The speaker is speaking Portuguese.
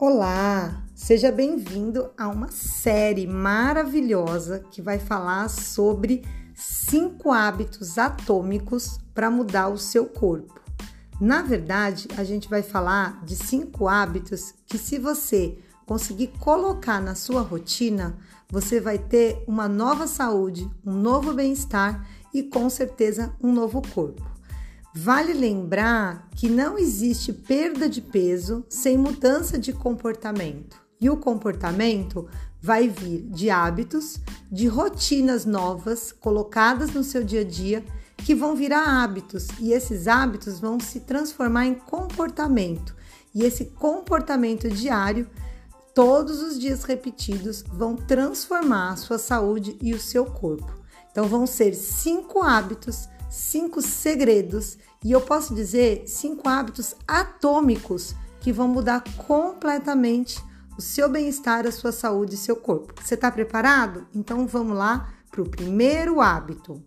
Olá, seja bem-vindo a uma série maravilhosa que vai falar sobre cinco hábitos atômicos para mudar o seu corpo. Na verdade, a gente vai falar de cinco hábitos que, se você conseguir colocar na sua rotina, você vai ter uma nova saúde, um novo bem-estar e com certeza um novo corpo. Vale lembrar que não existe perda de peso sem mudança de comportamento. E o comportamento vai vir de hábitos, de rotinas novas colocadas no seu dia a dia que vão virar hábitos e esses hábitos vão se transformar em comportamento. E esse comportamento diário, todos os dias repetidos, vão transformar a sua saúde e o seu corpo. Então vão ser cinco hábitos cinco segredos e eu posso dizer cinco hábitos atômicos que vão mudar completamente o seu bem-estar, a sua saúde e seu corpo. Você está preparado? Então vamos lá para o primeiro hábito.